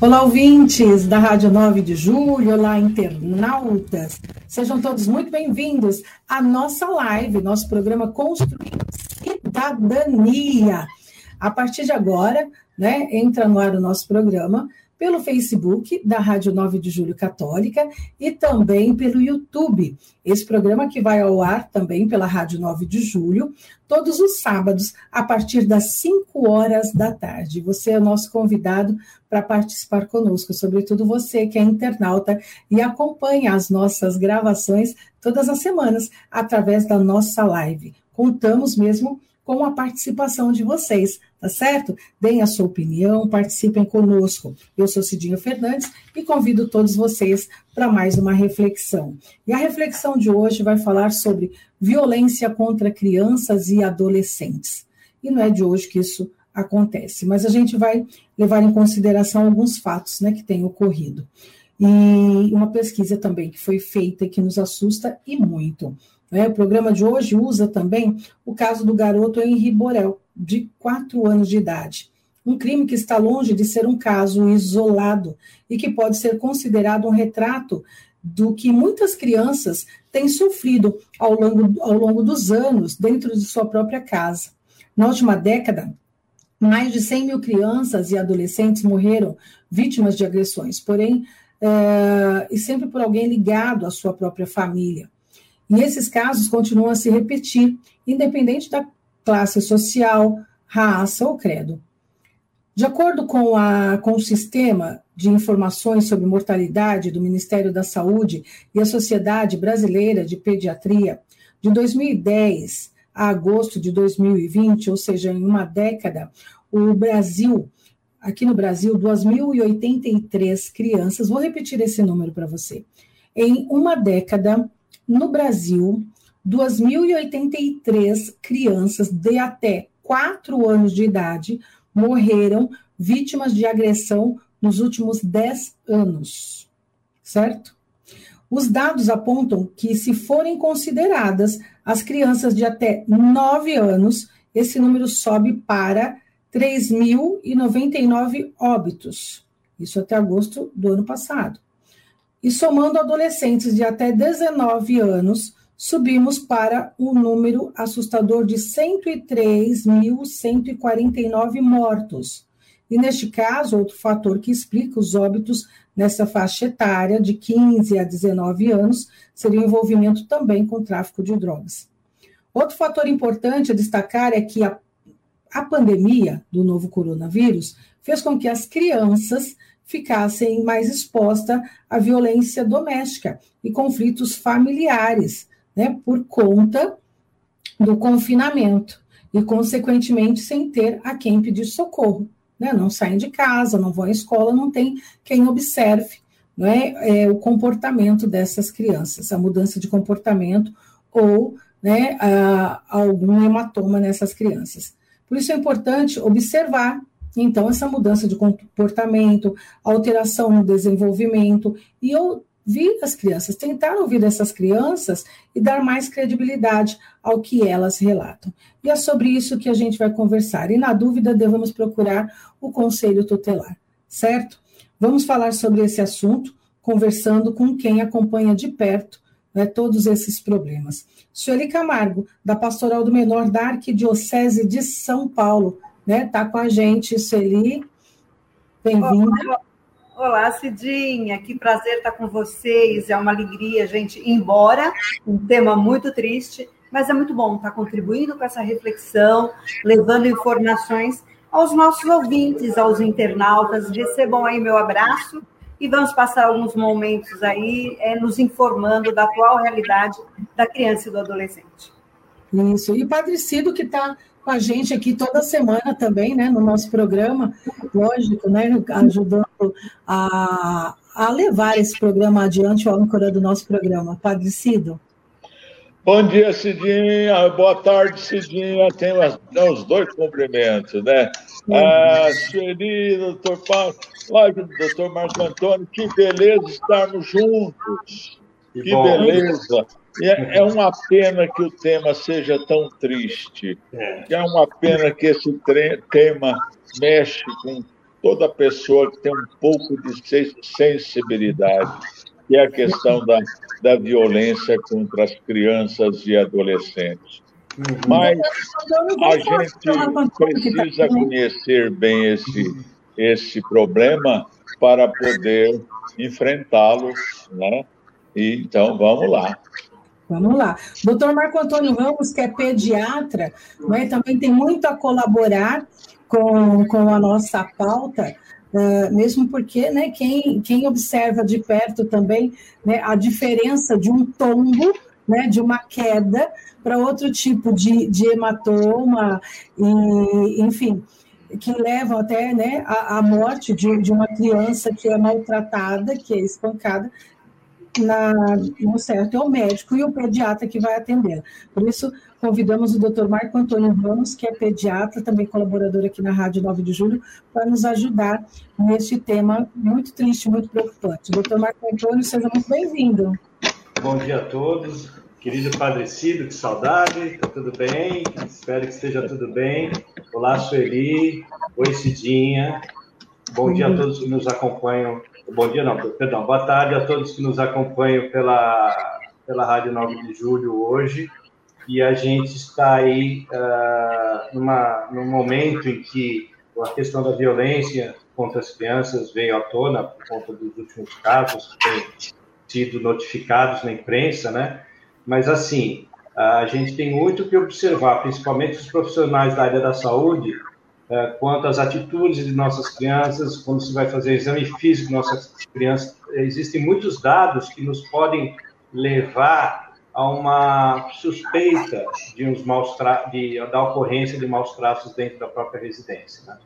Olá, ouvintes da Rádio 9 de Julho, olá, internautas. Sejam todos muito bem-vindos à nossa live, nosso programa Construindo Cidadania. A partir de agora, né, entra no ar o nosso programa pelo Facebook da Rádio 9 de Julho Católica e também pelo YouTube. Esse programa que vai ao ar também pela Rádio 9 de Julho, todos os sábados, a partir das 5 horas da tarde. Você é o nosso convidado para participar conosco, sobretudo você que é internauta e acompanha as nossas gravações todas as semanas através da nossa live. Contamos mesmo com a participação de vocês, tá certo? Deem a sua opinião, participem conosco. Eu sou Cidinha Fernandes e convido todos vocês para mais uma reflexão. E a reflexão de hoje vai falar sobre violência contra crianças e adolescentes. E não é de hoje que isso acontece, mas a gente vai levar em consideração alguns fatos né, que têm ocorrido. E uma pesquisa também que foi feita e que nos assusta e muito. Né? O programa de hoje usa também o caso do garoto Henri Borel, de 4 anos de idade. Um crime que está longe de ser um caso isolado e que pode ser considerado um retrato do que muitas crianças têm sofrido ao longo, ao longo dos anos dentro de sua própria casa. Na última década, mais de 100 mil crianças e adolescentes morreram vítimas de agressões, porém, é, e sempre por alguém ligado à sua própria família. E esses casos continuam a se repetir, independente da classe social, raça ou credo. De acordo com, a, com o sistema de informações sobre mortalidade do Ministério da Saúde e a Sociedade Brasileira de Pediatria, de 2010 a agosto de 2020, ou seja, em uma década, o Brasil, aqui no Brasil, 2.083 crianças, vou repetir esse número para você. Em uma década, no Brasil, 2.083 crianças de até 4 anos de idade morreram vítimas de agressão nos últimos 10 anos, certo? Os dados apontam que, se forem consideradas as crianças de até 9 anos, esse número sobe para 3.099 óbitos. Isso até agosto do ano passado. E somando adolescentes de até 19 anos, subimos para um número assustador de 103.149 mortos. E neste caso, outro fator que explica os óbitos nessa faixa etária de 15 a 19 anos seria o envolvimento também com tráfico de drogas. Outro fator importante a destacar é que a, a pandemia do novo coronavírus fez com que as crianças ficassem mais expostas à violência doméstica e conflitos familiares, né, por conta do confinamento e, consequentemente, sem ter a quem pedir socorro. Né? Não saem de casa, não vão à escola, não tem quem observe né, é, o comportamento dessas crianças, a mudança de comportamento ou né, a, algum hematoma nessas crianças. Por isso é importante observar então, essa mudança de comportamento, alteração no desenvolvimento, e ouvir as crianças, tentar ouvir essas crianças e dar mais credibilidade ao que elas relatam. E é sobre isso que a gente vai conversar. E, na dúvida, devemos procurar o conselho tutelar, certo? Vamos falar sobre esse assunto, conversando com quem acompanha de perto né, todos esses problemas. Sueli Camargo, da Pastoral do Menor da Arquidiocese de São Paulo né? Tá com a gente, Sueli. Bem-vinda. Olá, Cidinha, que prazer estar com vocês. É uma alegria, gente, embora um tema muito triste, mas é muito bom estar contribuindo com essa reflexão, levando informações aos nossos ouvintes, aos internautas. Recebam aí meu abraço e vamos passar alguns momentos aí é, nos informando da atual realidade da criança e do adolescente. Isso. E Padre Cido, que está com a gente aqui toda semana também, né, no nosso programa, lógico, né, ajudando a, a levar esse programa adiante, o âncora do nosso programa. Padre Cido. Bom dia, Cidinha. Boa tarde, Cidinha. Tem os dois cumprimentos, né? Ah, Sueli, doutor Paulo, doutor Marco Antônio, que beleza estarmos juntos. Que, que beleza. É, é, uma pena que o tema seja tão triste. É, é uma pena que esse tema mexe com toda pessoa que tem um pouco de sensibilidade, que é a questão da, da violência contra as crianças e adolescentes. Uhum. Mas a gente precisa conhecer bem esse, esse problema para poder enfrentá-lo, né? E, então, vamos lá. Vamos lá. Doutor Marco Antônio Ramos, que é pediatra, né, também tem muito a colaborar com, com a nossa pauta, uh, mesmo porque né, quem, quem observa de perto também né, a diferença de um tombo, né, de uma queda, para outro tipo de, de hematoma, e, enfim, que levam até né, a, a morte de, de uma criança que é maltratada, que é espancada, na, no certo é o médico e o pediatra que vai atender. Por isso, convidamos o doutor Marco Antônio Ramos, que é pediatra, também colaborador aqui na Rádio 9 de Julho, para nos ajudar neste tema muito triste, muito preocupante. Doutor Marco Antônio, seja muito bem-vindo. Bom dia a todos. Querido Padre Cido, que saudade, está tudo bem? Espero que esteja tudo bem. Olá, Sueli. Oi, Cidinha. Bom dia a todos que nos acompanham Bom dia, não, perdão. Boa tarde a todos que nos acompanham pela, pela Rádio 9 de Julho hoje. E a gente está aí uh, numa, num momento em que a questão da violência contra as crianças veio à tona por conta dos últimos casos que têm sido notificados na imprensa, né? Mas, assim, a gente tem muito que observar, principalmente os profissionais da área da saúde, quanto às atitudes de nossas crianças, quando se vai fazer exame físico de nossas crianças. Existem muitos dados que nos podem levar a uma suspeita de uns maus de, da ocorrência de maus traços dentro da própria residência. Né?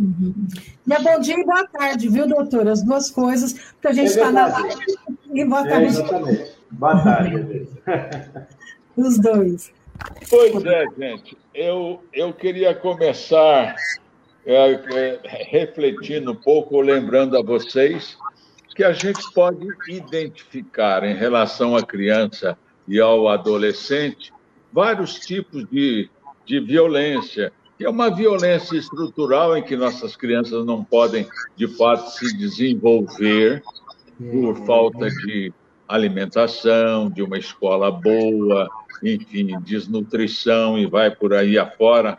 Uhum. E é bom dia e boa tarde, viu, doutor? As duas coisas, porque a gente está é na live e boa tarde. É, exatamente. Boa tarde, Os dois. Pois é, gente. Eu, eu queria começar é, é, refletindo um pouco, lembrando a vocês que a gente pode identificar em relação à criança e ao adolescente vários tipos de, de violência. E é uma violência estrutural em que nossas crianças não podem, de fato, se desenvolver por falta de alimentação, de uma escola boa, enfim, desnutrição e vai por aí afora.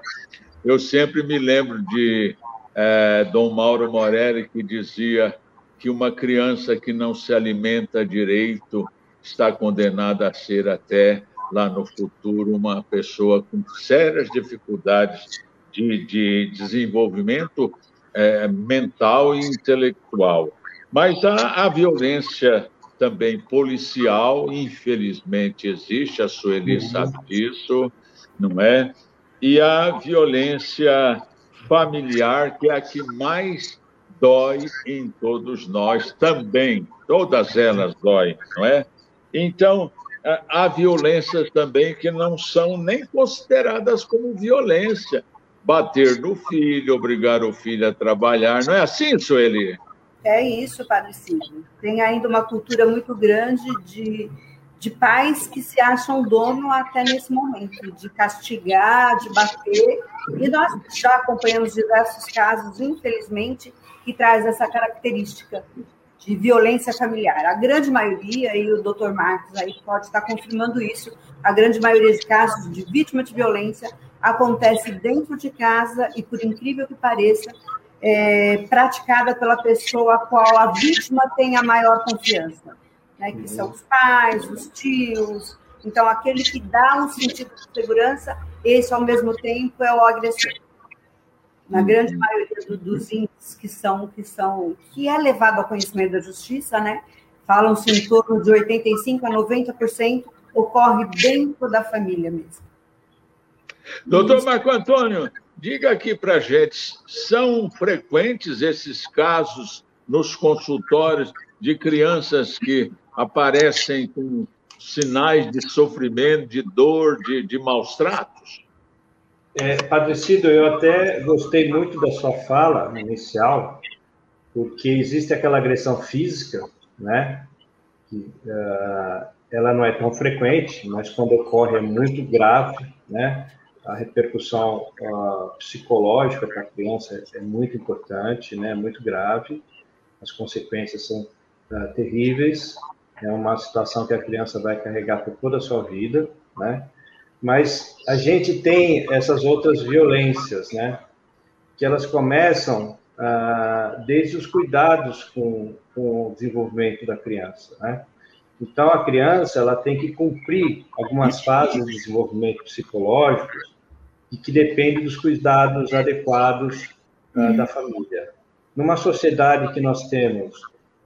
Eu sempre me lembro de é, Dom Mauro Morelli, que dizia que uma criança que não se alimenta direito está condenada a ser até lá no futuro uma pessoa com sérias dificuldades de, de desenvolvimento é, mental e intelectual. Mas a, a violência também policial, infelizmente existe, a Sueli uhum. sabe disso, não é? E a violência familiar, que é a que mais dói em todos nós também, todas elas doem, não é? Então, há violências também que não são nem consideradas como violência. Bater no filho, obrigar o filho a trabalhar, não é assim, Sueli? É isso, Padre Silvio. Tem ainda uma cultura muito grande de, de pais que se acham dono até nesse momento, de castigar, de bater. E nós já acompanhamos diversos casos, infelizmente, que traz essa característica de violência familiar. A grande maioria, e o doutor Marcos aí pode estar confirmando isso, a grande maioria de casos de vítima de violência acontece dentro de casa e, por incrível que pareça, é, praticada pela pessoa a qual a vítima tem a maior confiança, né, que são os pais, os tios. Então, aquele que dá um sentido de segurança, esse, ao mesmo tempo, é o agressor. Na grande maioria do, dos índices que são, que são, que é levado ao conhecimento da justiça, né, falam-se em torno de 85% a 90% ocorre dentro da família mesmo. Doutor Marco Antônio, Diga aqui para gente, são frequentes esses casos nos consultórios de crianças que aparecem com sinais de sofrimento, de dor, de, de maus tratos? É, Padecido, eu até gostei muito da sua fala inicial, porque existe aquela agressão física, né? Que, uh, ela não é tão frequente, mas quando ocorre é muito grave, né? A repercussão uh, psicológica para a criança é muito importante, né? É muito grave. As consequências são uh, terríveis. É uma situação que a criança vai carregar por toda a sua vida, né? Mas a gente tem essas outras violências, né? Que elas começam ah, desde os cuidados com, com, o desenvolvimento da criança, né? Então, a criança ela tem que cumprir algumas fases de desenvolvimento psicológico e que dependem dos cuidados adequados uh, da família. Numa sociedade que nós temos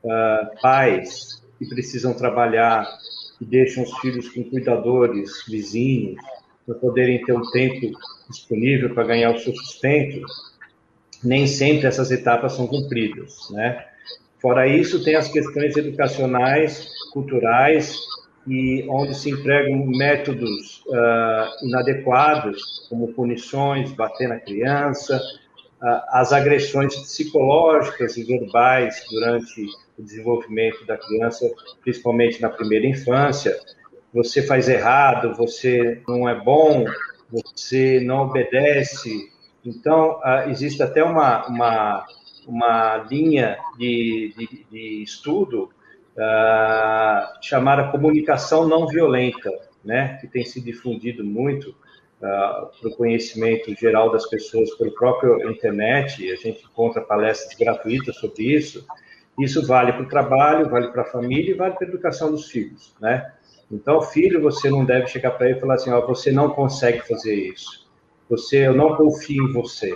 uh, pais que precisam trabalhar, que deixam os filhos com cuidadores, vizinhos, para poderem ter um tempo disponível para ganhar o seu sustento, nem sempre essas etapas são cumpridas, né? Fora isso, tem as questões educacionais, culturais, e onde se empregam métodos uh, inadequados, como punições, bater na criança, uh, as agressões psicológicas e verbais durante o desenvolvimento da criança, principalmente na primeira infância. Você faz errado, você não é bom, você não obedece. Então, uh, existe até uma, uma, uma linha de, de, de estudo uh, chamada comunicação não violenta, né, que tem se difundido muito uh, para o conhecimento geral das pessoas pelo próprio internet, a gente encontra palestras gratuitas sobre isso. Isso vale para o trabalho, vale para a família e vale para a educação dos filhos, né? Então, filho, você não deve chegar para ele e falar assim, ó, você não consegue fazer isso. Você, eu não confio em você.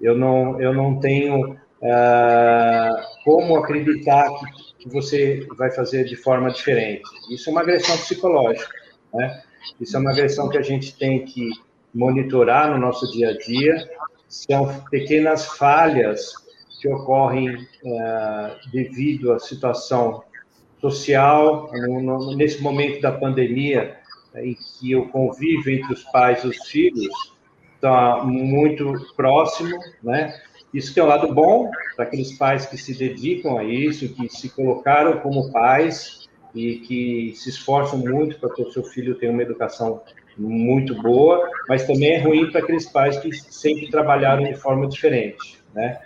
Eu não, eu não tenho uh, como acreditar que que você vai fazer de forma diferente. Isso é uma agressão psicológica, né? Isso é uma agressão que a gente tem que monitorar no nosso dia a dia. São pequenas falhas que ocorrem uh, devido à situação social, nesse momento da pandemia, em que o convívio entre os pais e os filhos está muito próximo, né? Isso tem um lado bom para aqueles pais que se dedicam a isso, que se colocaram como pais e que se esforçam muito para que o seu filho tenha uma educação muito boa, mas também é ruim para aqueles pais que sempre trabalharam de forma diferente, né?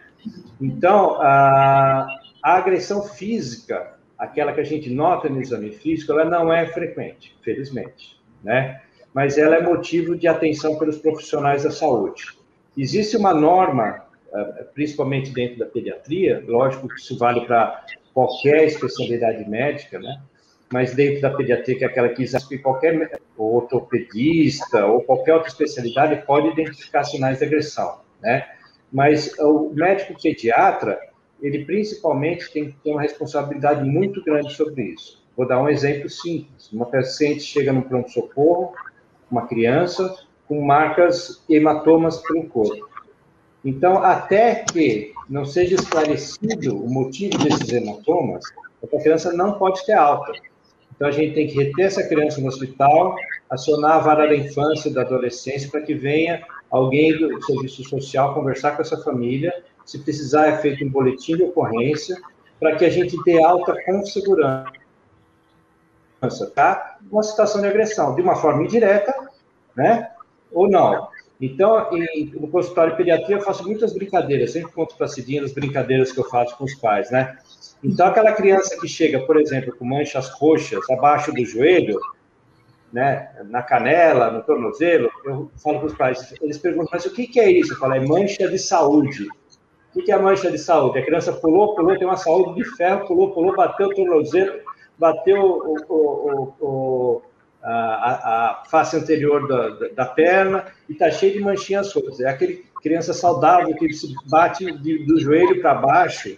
Então, a, a agressão física, aquela que a gente nota no exame físico, ela não é frequente, felizmente, né? Mas ela é motivo de atenção pelos profissionais da saúde. Existe uma norma principalmente dentro da pediatria, lógico que isso vale para qualquer especialidade médica, né? Mas dentro da pediatria, que é aquela que existe qualquer ortopedista ou qualquer outra especialidade pode identificar sinais de agressão, né? Mas o médico pediatra, ele principalmente tem que ter uma responsabilidade muito grande sobre isso. Vou dar um exemplo simples. Uma paciente chega no pronto-socorro, uma criança, com marcas hematomas pelo corpo. Então, até que não seja esclarecido o motivo desses hematomas, a criança não pode ter alta. Então, a gente tem que reter essa criança no hospital, acionar a vara da infância e da adolescência para que venha alguém do serviço social conversar com essa família. Se precisar, é feito um boletim de ocorrência para que a gente dê alta com segurança, tá? Uma situação de agressão, de uma forma indireta, né? Ou não. Então, em, no consultório de pediatria, eu faço muitas brincadeiras, sempre conto para a Cidinha as brincadeiras que eu faço com os pais, né? Então, aquela criança que chega, por exemplo, com manchas roxas abaixo do joelho, né, na canela, no tornozelo, eu falo para os pais, eles perguntam, mas o que, que é isso? Eu falo, é mancha de saúde. O que é mancha de saúde? A criança pulou, pulou, tem uma saúde de ferro, pulou, pulou, bateu o tornozelo, bateu o, o, o, a, a face anterior da, da, perna e está cheio de manchinhas roxas. É aquele criança saudável que se bate de, do joelho para baixo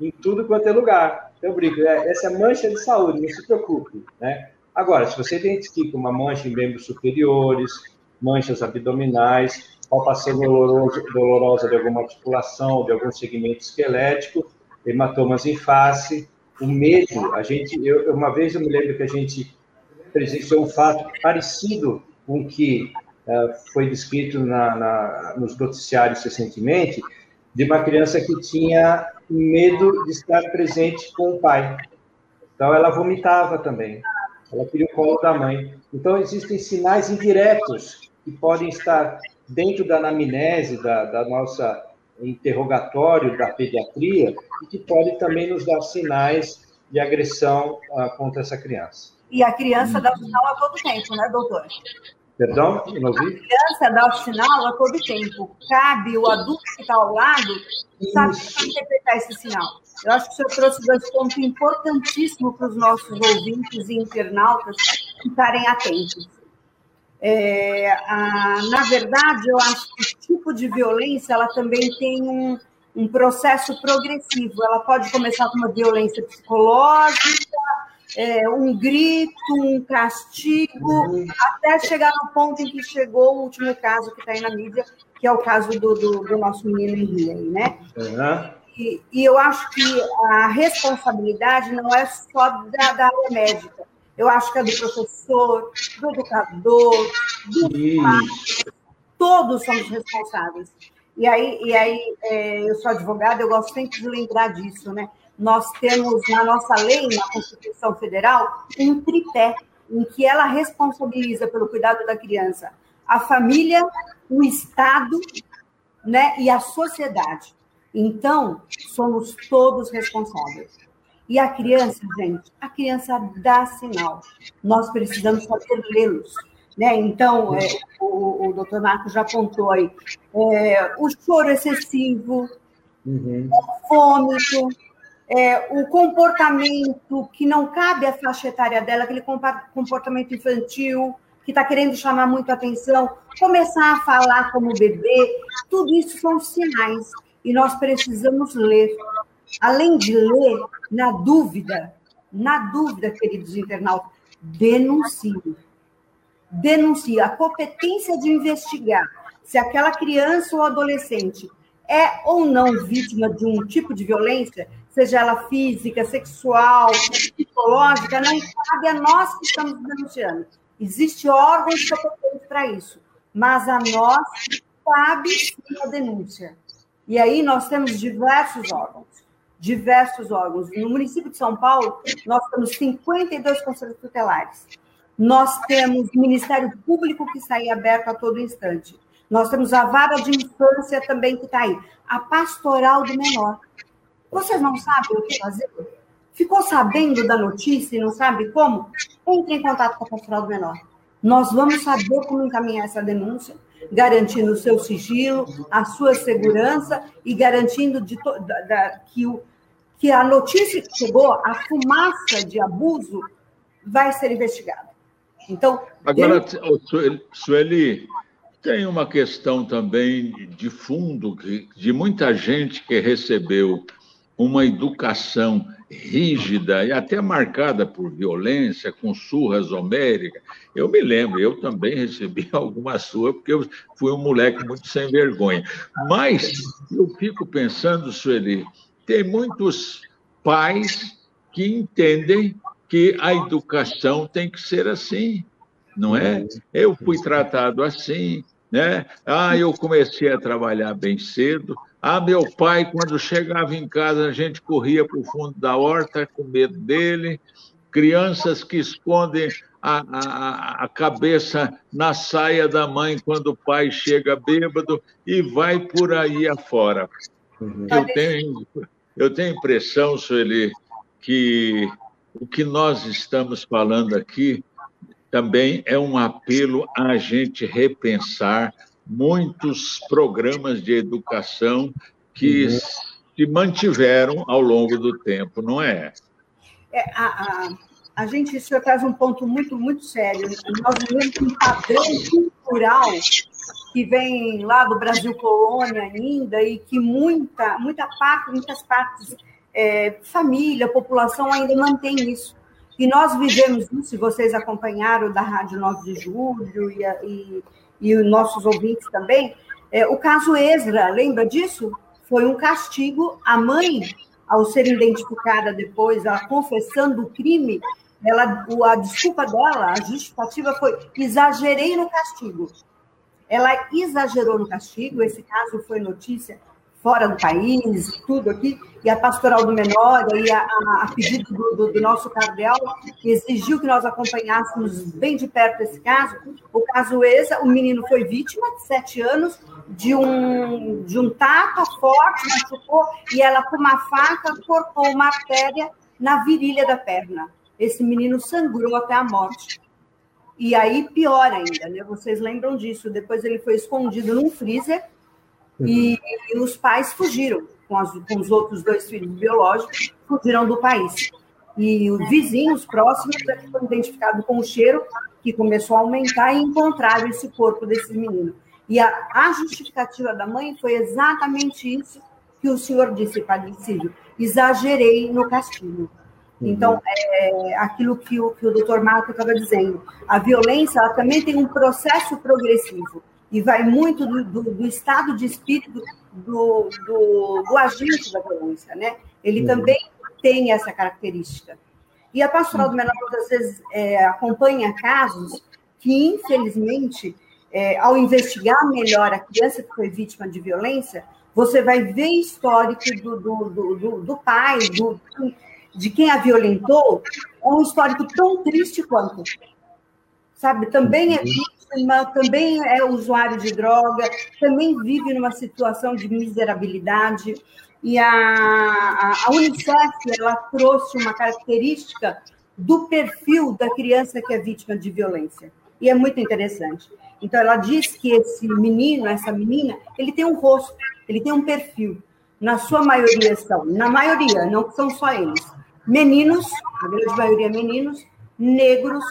em tudo quanto é lugar. Eu brinco, é, essa é mancha de saúde, não se preocupe. Né? Agora, se você identifica uma mancha em membros superiores, manchas abdominais, palpação dolorosa, dolorosa de alguma articulação, de algum segmento esquelético, hematomas em face, o medo, a gente, eu, uma vez eu me lembro que a gente presenciou um fato parecido com o que uh, foi descrito na, na, nos noticiários recentemente, de uma criança que tinha medo de estar presente com o pai. Então, ela vomitava também. Ela queria o colo da mãe. Então, existem sinais indiretos que podem estar dentro da anamnese, da, da nossa interrogatório da pediatria, e que pode também nos dar sinais de agressão uh, contra essa criança. E a criança dá o sinal a todo tempo, né, doutor? Perdão? Não ouvi? A criança dá o sinal a todo tempo. Cabe o adulto que está ao lado saber interpretar esse sinal. Eu acho que o senhor trouxe dois pontos importantíssimos para os nossos ouvintes e internautas ficarem atentos. É, a, na verdade, eu acho que o tipo de violência ela também tem um, um processo progressivo. Ela pode começar com uma violência psicológica, é, um grito, um castigo, até chegar no ponto em que chegou o último caso que está aí na mídia, que é o caso do, do, do nosso menino Henrique, né? Uhum. E, e, eu acho que a responsabilidade não é só da, da área médica. Eu acho que é do professor, do educador, do pai. Todos somos responsáveis. E aí, e aí é, eu sou advogada, eu gosto sempre de lembrar disso, né? Nós temos na nossa lei, na Constituição Federal, um tripé em que ela responsabiliza pelo cuidado da criança a família, o Estado né, e a sociedade. Então, somos todos responsáveis. E a criança, gente, a criança dá sinal. Nós precisamos saber lê-los. Né? Então, é, o, o doutor Marcos já apontou aí é, o choro excessivo, uhum. o vômito, é, o comportamento que não cabe à faixa etária dela, aquele comportamento infantil, que está querendo chamar muito atenção, começar a falar como bebê, tudo isso são sinais. E nós precisamos ler. Além de ler, na dúvida, na dúvida, queridos internautas, denuncie denuncia, a competência de investigar se aquela criança ou adolescente é ou não vítima de um tipo de violência, seja ela física, sexual, psicológica, não cabe a nós que estamos denunciando. Existem órgãos competentes para isso, mas a nós cabe sim a denúncia. E aí nós temos diversos órgãos, diversos órgãos. No município de São Paulo, nós temos 52 conselhos tutelares. Nós temos Ministério Público que está aí aberto a todo instante. Nós temos a vara de infância também que está aí. A pastoral do menor. Vocês não sabem o que fazer? Ficou sabendo da notícia e não sabe como? Entre em contato com a pastoral do menor. Nós vamos saber como encaminhar essa denúncia, garantindo o seu sigilo, a sua segurança e garantindo de da, da, que, o, que a notícia que chegou, a fumaça de abuso, vai ser investigada. Então. Agora, Sueli, tem uma questão também de fundo de muita gente que recebeu uma educação rígida e até marcada por violência, com surras homéricas. Eu me lembro, eu também recebi alguma surra, porque eu fui um moleque muito sem vergonha. Mas eu fico pensando, Sueli, tem muitos pais que entendem que a educação tem que ser assim, não é? Eu fui tratado assim, né? Ah, eu comecei a trabalhar bem cedo. Ah, meu pai, quando chegava em casa, a gente corria para o fundo da horta com medo dele. Crianças que escondem a, a, a, cabeça na saia da mãe quando o pai chega bêbado e vai por aí afora. Uhum. Eu tenho, eu tenho impressão, Sueli, que o que nós estamos falando aqui também é um apelo a gente repensar muitos programas de educação que uhum. se mantiveram ao longo do tempo, não é? é a, a, a, gente, isso traz um ponto muito, muito sério. Nós vivemos um padrão cultural que vem lá do Brasil colônia ainda e que muita, muita parte, muitas partes é, família, população ainda mantém isso. E nós vivemos isso, vocês acompanharam da Rádio 9 de Julho e, e, e os nossos ouvintes também. É, o caso Ezra, lembra disso? Foi um castigo. A mãe, ao ser identificada depois, ela confessando o crime, ela, a desculpa dela, a justificativa foi exagerei no castigo. Ela exagerou no castigo, esse caso foi notícia fora do país, tudo aqui, e a pastoral do menor, e a, a, a pedido do, do, do, nosso cardeal, exigiu que nós acompanhássemos bem de perto esse caso. O caso esse, o menino foi vítima de sete anos de um, de um tapa forte, machucou, e ela com uma faca cortou uma artéria na virilha da perna. Esse menino sangrou até a morte. E aí, pior ainda, né? Vocês lembram disso? Depois ele foi escondido num freezer e, e os pais fugiram com, as, com, os outros dois filhos biológicos, fugiram do país. E os vizinhos próximos que foram identificados com o cheiro que começou a aumentar e encontraram esse corpo desse menino. E a, a justificativa da mãe foi exatamente isso que o senhor disse, Padre Cílio. Exagerei no castigo. Uhum. Então, é aquilo que o, que o doutor Marco estava dizendo. A violência ela também tem um processo progressivo e vai muito do, do, do estado de espírito do, do, agente da violência, né? Ele uhum. também tem essa característica. E a pastoral do menor, muitas vezes, é, acompanha casos que, infelizmente, é, ao investigar melhor a criança que foi vítima de violência, você vai ver histórico do, do, do, do pai, do, de quem a violentou, é um histórico tão triste quanto. Sabe? Também é uhum. Também é usuário de droga, também vive numa situação de miserabilidade. E a, a, a Unicef ela trouxe uma característica do perfil da criança que é vítima de violência. E é muito interessante. Então, ela diz que esse menino, essa menina, ele tem um rosto, ele tem um perfil. Na sua maioria são, na maioria, não são só eles, meninos, a grande maioria meninos, negros,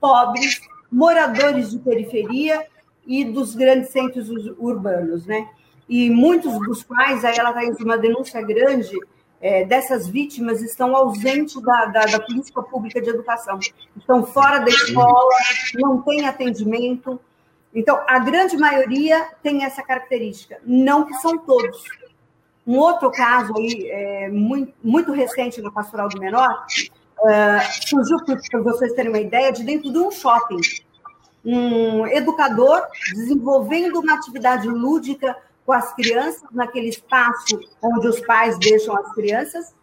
pobres, moradores de periferia e dos grandes centros urbanos, né? E muitos dos quais, aí ela faz uma denúncia grande, é, dessas vítimas estão ausentes da, da, da, política pública de educação, estão fora da escola, não tem atendimento. Então, a grande maioria tem essa característica, não que são todos. Um outro caso aí, é, muito, muito recente no Pastoral do Menor, uh, surgiu, para vocês terem uma ideia, de dentro de um shopping. Um educador desenvolvendo uma atividade lúdica com as crianças, naquele espaço onde os pais deixam as crianças.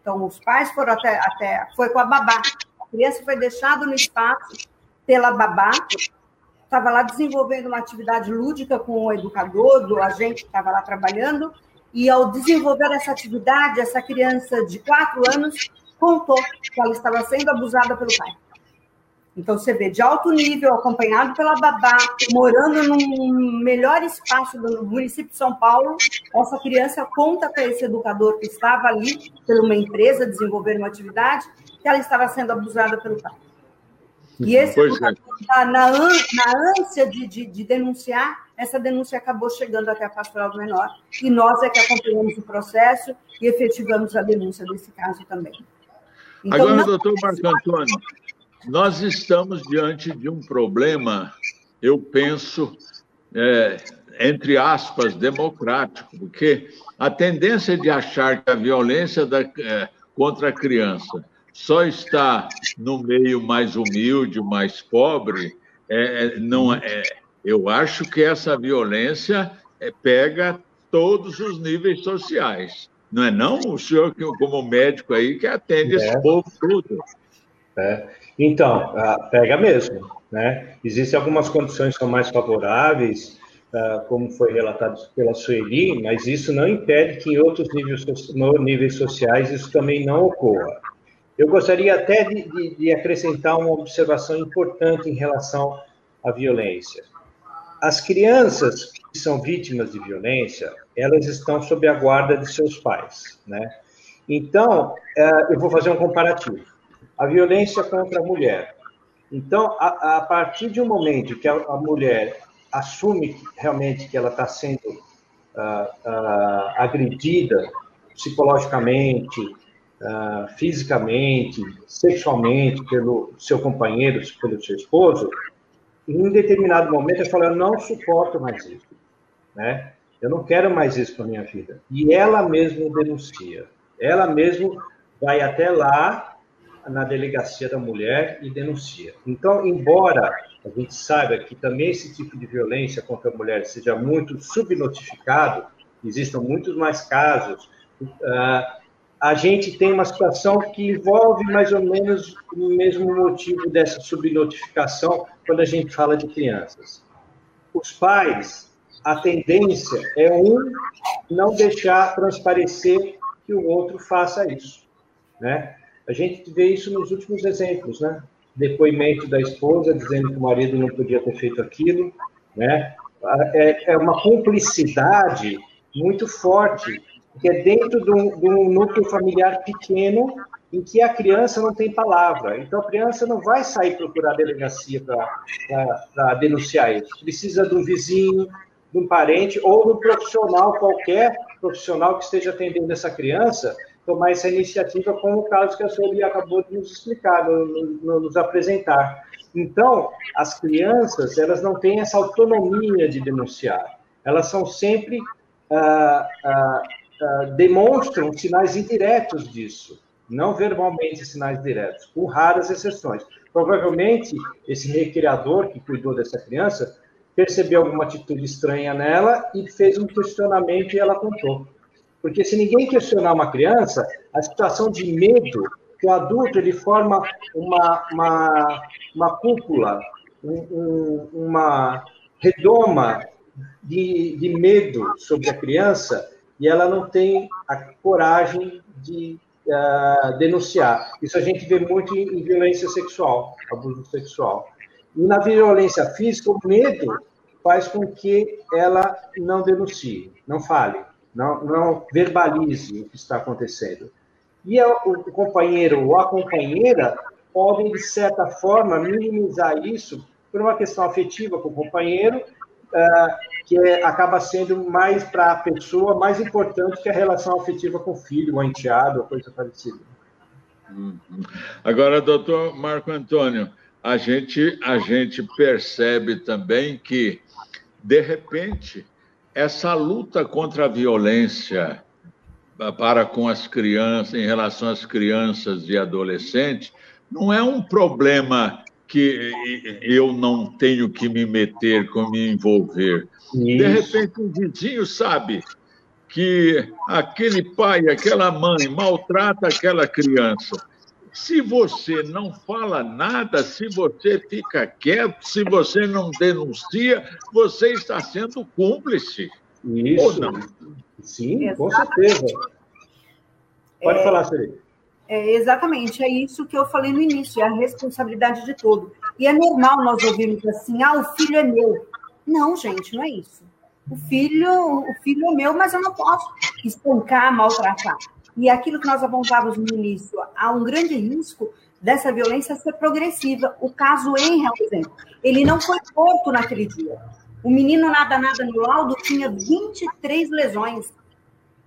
Então, os pais foram até, até foi com a babá. A criança foi deixada no espaço pela babá, estava lá desenvolvendo uma atividade lúdica com o educador, do agente que estava lá trabalhando, e ao desenvolver essa atividade, essa criança de quatro anos contou que ela estava sendo abusada pelo pai. Então, você vê de alto nível, acompanhado pela babá, morando num melhor espaço do município de São Paulo, essa criança conta para esse educador que estava ali, por uma empresa, desenvolver uma atividade, que ela estava sendo abusada pelo pai. E esse pois é. na, na, ânsia de, de, de, denunciar, essa denúncia acabou chegando até a pastoral do menor, e nós é que acompanhamos o processo e efetivamos a denúncia desse caso também. Então, Agora, não... doutor Marco Antônio, nós estamos diante de um problema, eu penso, é, entre aspas, democrático, porque a tendência de achar que a violência da, é, contra a criança só está no meio mais humilde, mais pobre, é, é não é. Eu acho que essa violência é, pega todos os níveis sociais. Não é não o senhor, como médico aí, que atende é. esse povo todo? É. Então, ah, pega mesmo. Né? Existem algumas condições que são mais favoráveis, ah, como foi relatado pela Sueli, mas isso não impede que em outros níveis, níveis sociais isso também não ocorra. Eu gostaria até de, de, de acrescentar uma observação importante em relação à violência. As crianças que são vítimas de violência, elas estão sob a guarda de seus pais, né? Então, eh, eu vou fazer um comparativo. A violência contra a mulher. Então, a, a partir de um momento que a, a mulher assume realmente que ela está sendo uh, uh, agredida psicologicamente, uh, fisicamente, sexualmente pelo seu companheiro, pelo seu esposo, em um determinado momento ela fala, eu não suporto mais isso, né? Eu não quero mais isso para minha vida. E ela mesma denuncia. Ela mesma vai até lá na delegacia da mulher e denuncia. Então, embora a gente saiba que também esse tipo de violência contra a mulher seja muito subnotificado, existam muitos mais casos, uh, a gente tem uma situação que envolve mais ou menos o mesmo motivo dessa subnotificação quando a gente fala de crianças. Os pais, a tendência é um não deixar transparecer que o outro faça isso, né? A gente vê isso nos últimos exemplos, né? Depoimento da esposa dizendo que o marido não podia ter feito aquilo, né? É, é uma cumplicidade muito forte que é dentro de um, de um núcleo familiar pequeno em que a criança não tem palavra. Então, a criança não vai sair procurar a delegacia para denunciar isso. Precisa um vizinho, de um parente ou de um profissional qualquer, profissional que esteja atendendo essa criança, tomar essa iniciativa, como o caso que a senhora acabou de nos explicar, no, nos apresentar. Então, as crianças, elas não têm essa autonomia de denunciar. Elas são sempre ah, ah, ah, demonstram sinais indiretos disso, não verbalmente sinais diretos, com raras exceções. Provavelmente, esse recriador que cuidou dessa criança percebeu alguma atitude estranha nela e fez um questionamento e ela contou. Porque se ninguém questionar uma criança, a situação de medo, que o adulto ele forma uma, uma, uma cúpula, um, um, uma redoma de, de medo sobre a criança, e ela não tem a coragem de uh, denunciar. Isso a gente vê muito em, em, violência sexual, abuso sexual. E na violência física, o medo faz com que ela não denuncie, não fale, não, não verbalize o que está acontecendo. E a, o companheiro ou a companheira podem, de certa forma, minimizar isso por uma questão afetiva com o companheiro, uh, que é, acaba sendo mais para a pessoa mais importante que a relação afetiva com o filho, ou enteado, ou coisa parecida. Uhum. Agora, doutor Marco Antônio, a gente, a gente percebe também que, de repente, essa luta contra a violência para com as crianças, em relação às crianças e adolescentes, não é um problema que eu não tenho que me meter, com me envolver. Isso. De repente, um vizinho sabe que aquele pai, aquela mãe maltrata aquela criança. Se você não fala nada, se você fica quieto, se você não denuncia, você está sendo cúmplice. Isso. Ou não? Sim, com certeza. Pode é... falar, Siri. É, exatamente, é isso que eu falei no início, é a responsabilidade de todo. E é normal nós ouvirmos assim, ah, o filho é meu. Não, gente, não é isso. O filho, o filho é meu, mas eu não posso espancar, maltratar. E aquilo que nós apontávamos no início, há um grande risco dessa violência ser progressiva. O caso Henry, por exemplo, ele não foi morto naquele dia. O menino nada nada no laudo tinha 23 lesões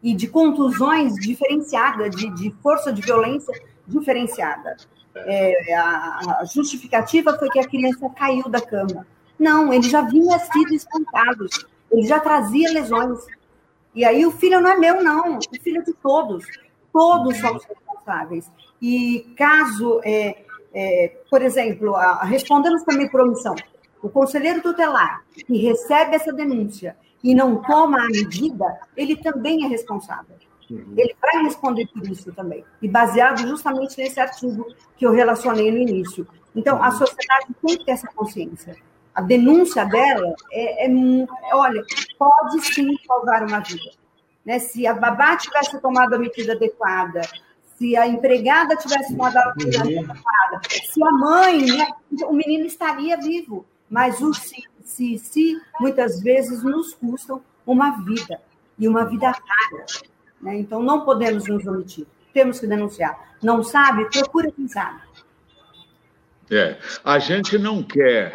e de contusões diferenciadas, de, de força de violência diferenciada. É, a, a, justificativa foi que a criança caiu da cama. Não, ele já vinha sido espancado, ele já trazia lesões. E aí o filho não é meu, não, o filho é de todos. Todos somos responsáveis. E caso, é, é, por exemplo, a, respondemos também por omissão, o conselheiro tutelar que recebe essa denúncia e não toma a medida, ele também é responsável. Uhum. Ele vai responder por isso também. E baseado justamente nesse artigo que eu relacionei no início. Então, a uhum. sociedade tem que ter essa consciência. A denúncia dela é, é, é uma pode sim salvar uma vida. Né? Se a babá tivesse tomado a medida adequada, se a empregada tivesse tomado a medida uhum. adequada, se a mãe, né, o menino estaria vivo. Mas o se se, se muitas vezes nos custam uma vida, e uma vida rara. Né? Então, não podemos nos omitir, temos que denunciar. Não sabe? Procura quem sabe. É, a gente não quer,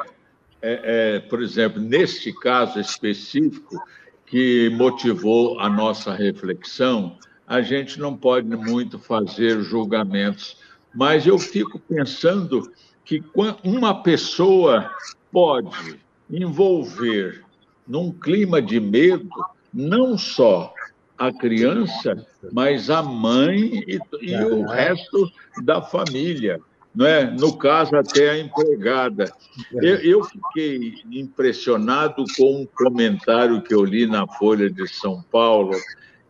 é, é, por exemplo, neste caso específico, que motivou a nossa reflexão, a gente não pode muito fazer julgamentos, mas eu fico pensando que uma pessoa pode envolver num clima de medo não só a criança, mas a mãe e, e o resto da família. Não é? No caso, até a empregada. Eu, eu, fiquei impressionado com um comentário que eu li na Folha de São Paulo,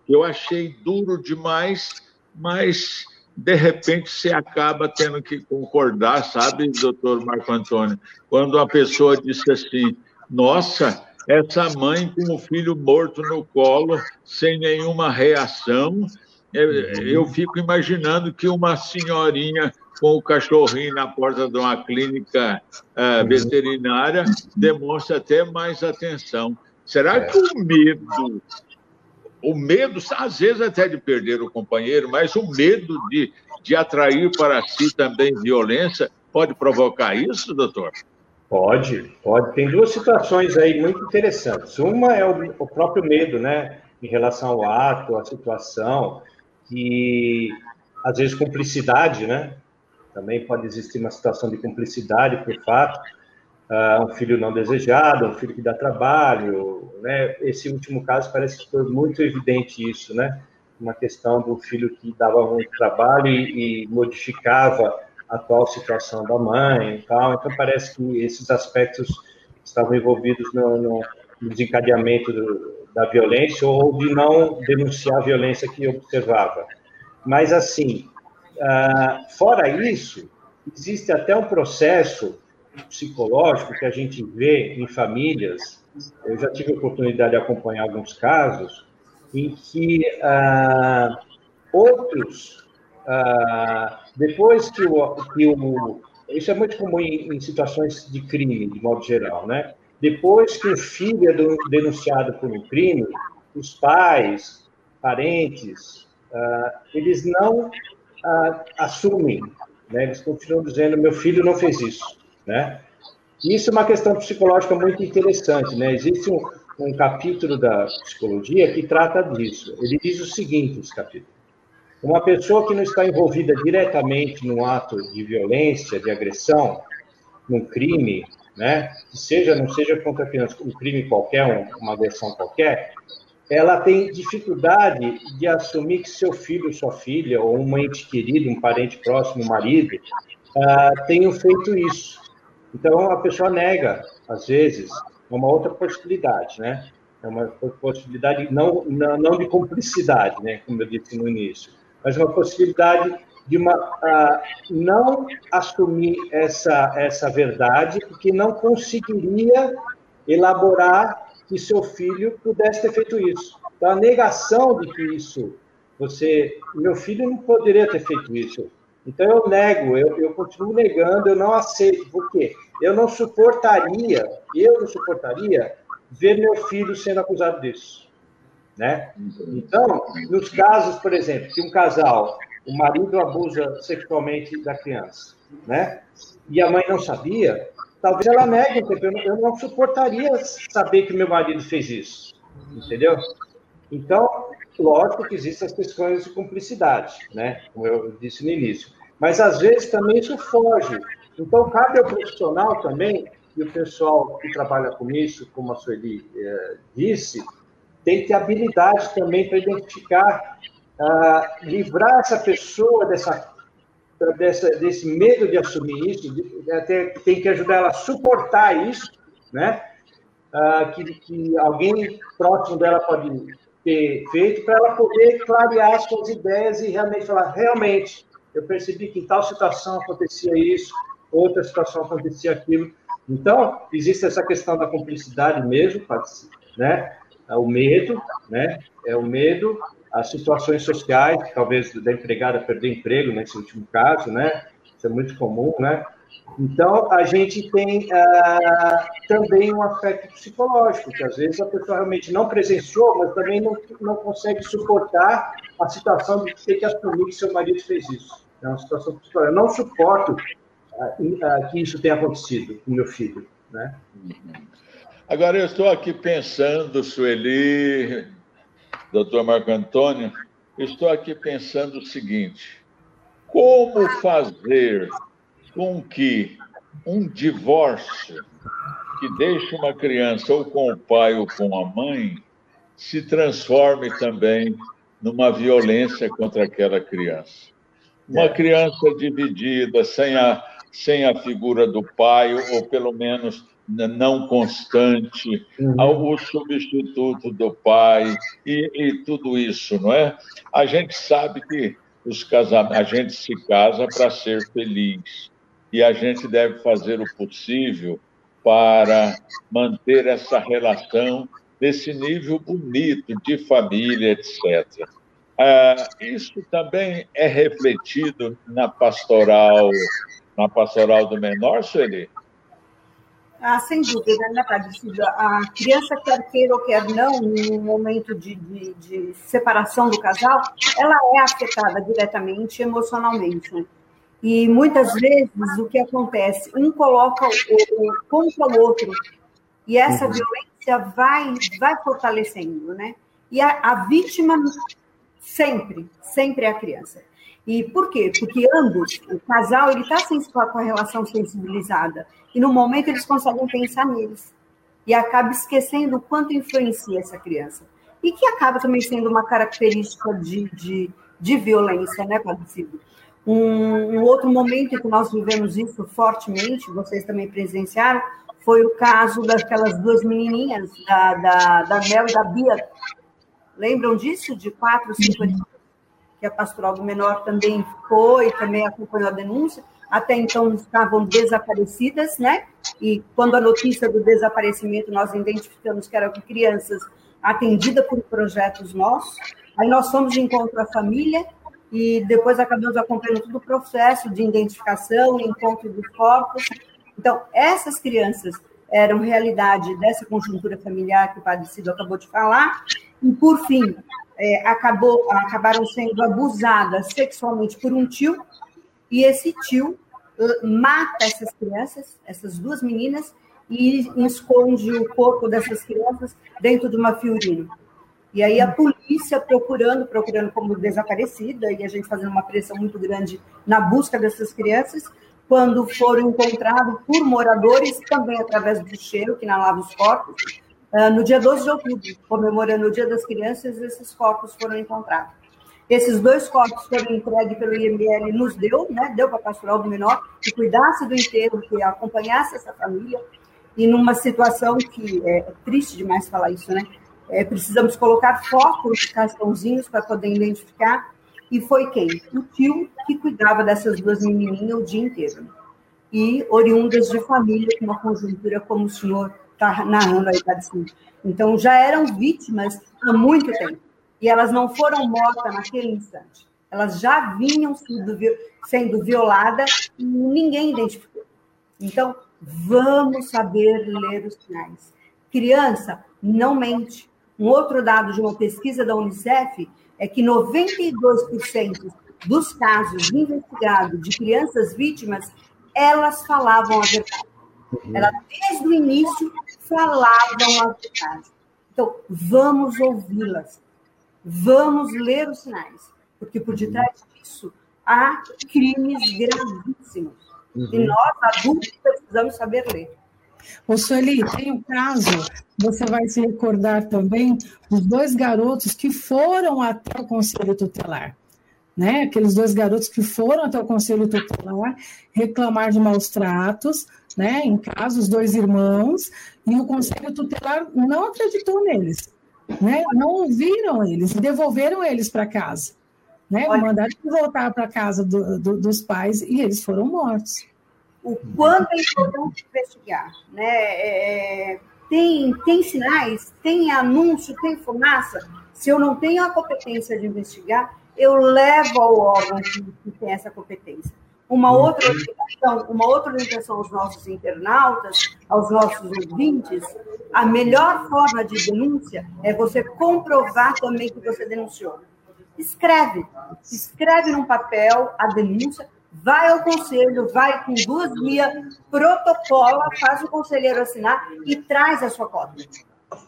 que eu achei duro demais, mas de repente você acaba tendo que concordar, sabe, doutor Marco Antônio? Quando a pessoa disse assim: Nossa, essa mãe com o filho morto no colo, sem nenhuma reação, eu fico imaginando que uma senhorinha com o cachorrinho na porta de uma clínica uh, veterinária demonstra até mais atenção. Será que o medo o medo, às vezes até de perder o companheiro, mas o medo de, de atrair para si também violência pode provocar isso, doutor? Pode, pode. Tem duas situações aí muito interessantes. Uma é o, o próprio medo, né, em relação ao ato, à situação, que às vezes cumplicidade, né? Também pode existir uma situação de cumplicidade por fato uh, um filho não desejado, um filho que dá trabalho, né? Esse último caso parece que foi muito evidente isso, né? Uma questão do filho que dava muito trabalho e, e modificava a atual situação da mãe e tal. Então parece que esses aspectos estavam envolvidos no, no, desencadeamento do, da violência ou de não denunciar a violência que observava. Mas assim, uh, fora isso, existe até um processo psicológico que a gente vê em famílias, eu já tive a oportunidade de acompanhar alguns casos, em que ah, outros, ah, depois que o, que o. Isso é muito comum em, em, situações de crime, de modo geral, né? Depois que o filho é denunciado por um crime, os pais, parentes, ah, eles não ah, assumem, né? eles continuam dizendo: meu filho não fez isso né? Isso é uma questão psicológica muito interessante, né? Existe um, um capítulo da psicologia que trata disso. Ele diz o seguinte, esse capítulo. Uma pessoa que não está envolvida diretamente num ato de violência, de agressão, num crime, né, seja, não seja contra a criança, um crime qualquer, uma agressão qualquer, ela tem dificuldade de assumir que seu filho, sua filha, ou um ente querido, um parente próximo, um marido, uh, tenham feito isso. Então, a pessoa nega, às vezes, uma outra possibilidade, né? É uma possibilidade não, não de cumplicidade, né? Como eu disse no início, mas uma possibilidade de uma, uh, não assumir essa, essa verdade, porque não conseguiria elaborar que seu filho pudesse ter feito isso. Então, a negação de que isso, você, meu filho não poderia ter feito isso, então eu nego, eu, eu continuo negando, eu não aceito. Por quê? Eu não suportaria, eu não suportaria ver meu filho sendo acusado disso. Né? Então, nos casos, por exemplo, que um casal, o marido abusa sexualmente da criança, né? E a mãe não sabia, talvez ela negue, eu não, suportaria saber que meu marido fez isso, entendeu? Então, lógico que existem as questões de cumplicidade, né? Como eu disse no início. Mas às vezes também isso foge. Então, cabe ao profissional também, e o pessoal que trabalha com isso, como a Sueli eh, disse, tem que ter habilidade também para identificar, livrar essa pessoa dessa, dessa, desse medo de assumir isso, até tem que ajudar ela a suportar isso, né? Uh, que, que alguém próximo dela pode ter feito para ela poder clarear suas ideias e realmente falar, realmente, eu percebi que em tal situação acontecia isso, outra situação acontecia aquilo. Então, existe essa questão da cumplicidade mesmo, né? É o medo, né? É o medo, as situações sociais, talvez da empregada perder emprego nesse último caso, né? Isso é muito comum, né? Então, a gente tem ah, também um aspecto psicológico, que às vezes a pessoa realmente não presenciou, mas também não, não consegue suportar a situação de ter que assumir que seu marido fez isso. É uma situação psicológica. Eu não suporto ah, ah, que isso tenha acontecido com meu filho. Né? Agora, eu estou aqui pensando, Sueli, doutor Marco Antônio, estou aqui pensando o seguinte: como fazer com que um divórcio que deixa uma criança ou com o pai ou com a mãe se transforme também numa violência contra aquela criança. Uma criança dividida, sem a, sem a figura do pai, ou pelo menos não constante, uhum. o substituto do pai e, e, tudo isso, não é? A gente sabe que os casamentos, a gente se casa para ser feliz e a gente deve fazer o possível para manter essa relação nesse nível bonito de família, etc. Ah, isso também é refletido na pastoral, na pastoral do menor, Sueli? Ah, sem dúvida, né, Padre A criança, quer queira ou quer não, no momento de, de, de, separação do casal, ela é afetada diretamente emocionalmente. Né? E muitas vezes o que acontece, um coloca o, o contra o outro, e essa uhum. violência vai, vai fortalecendo, né? E a, a vítima sempre, sempre é a criança. E por quê? Porque ambos, o casal, ele está com a relação sensibilizada. E no momento eles conseguem pensar neles. E acaba esquecendo o quanto influencia essa criança. E que acaba também sendo uma característica de, de, de violência, né, Padre? Um, um, outro momento que nós vivemos isso fortemente, vocês também presenciaram, foi o caso daquelas duas menininhas, da, da, da Mel e da Bia. Lembram disso? De quatro, cinco anos? Que a pastoral do menor também foi, também acompanhou a denúncia, até então estavam desaparecidas, né? E quando a notícia do desaparecimento nós identificamos que eram crianças atendidas por projetos nossos, aí nós fomos de encontro à família e depois acabamos acompanhando todo o processo de identificação, encontro dos corpos. Então, essas crianças eram realidade dessa conjuntura familiar que o Padre Cido acabou de falar, e, por fim, é, acabou, acabaram sendo abusadas sexualmente por um tio, e esse tio uh, mata essas crianças, essas duas meninas, e esconde o corpo dessas crianças dentro de uma fiorina. E aí a polícia procurando, procurando como desaparecida, e a gente fazendo uma pressão muito grande na busca dessas crianças, quando foram encontrados por moradores, também através do cheiro que inalava os corpos, ah, no dia 12 de outubro, comemorando o Dia das Crianças, esses corpos foram encontrados. Esses dois corpos foram entregues pelo IML, nos deu, né, deu para a pastoral do menor, que cuidasse do enterro, que acompanhasse essa família, e numa situação que é, triste demais falar isso, né? É, precisamos colocar foco nos cartãozinhos para poder identificar. E foi quem? O tio que cuidava dessas duas menininhas o dia inteiro. E oriundas de família, com uma conjuntura como o senhor está narrando aí, Padre Então, já eram vítimas há muito tempo. E elas não foram mortas naquele instante. Elas já vinham sendo, sendo violadas e ninguém identificou. Então, vamos saber ler os sinais. Criança não mente. Um outro dado de uma pesquisa da Unicef é que 92% dos casos investigados de crianças vítimas, elas falavam a verdade. Ela, desde o início, falavam a verdade. Então, vamos ouvi-las, vamos ler os sinais, porque por detrás disso há crimes gravíssimos. Uhum. E nós, adultos, precisamos saber ler. Ô, Sueli, tem um caso, você vai se recordar também, dos dois garotos que foram até o Conselho Tutelar. Né? Aqueles dois garotos que foram até o Conselho Tutelar reclamar de maus tratos, né, em casa, os dois irmãos, e o Conselho Tutelar não acreditou neles, né, não ouviram eles, devolveram eles para casa, né, mandaram voltar para casa do, do, dos pais e eles foram mortos. O quanto é importante investigar, né, é, tem, tem sinais, tem anúncio, tem fumaça, se eu não tenho a competência de investigar, eu levo ao órgão que tem essa competência. Uma outra orientação, uma outra orientação aos nossos internautas, aos nossos ouvintes, a melhor forma de denúncia é você comprovar também que você denunciou. Escreve, escreve num papel a denúncia, vai ao conselho, vai com duas vias, protocola, faz o conselheiro assinar e traz a sua cópia.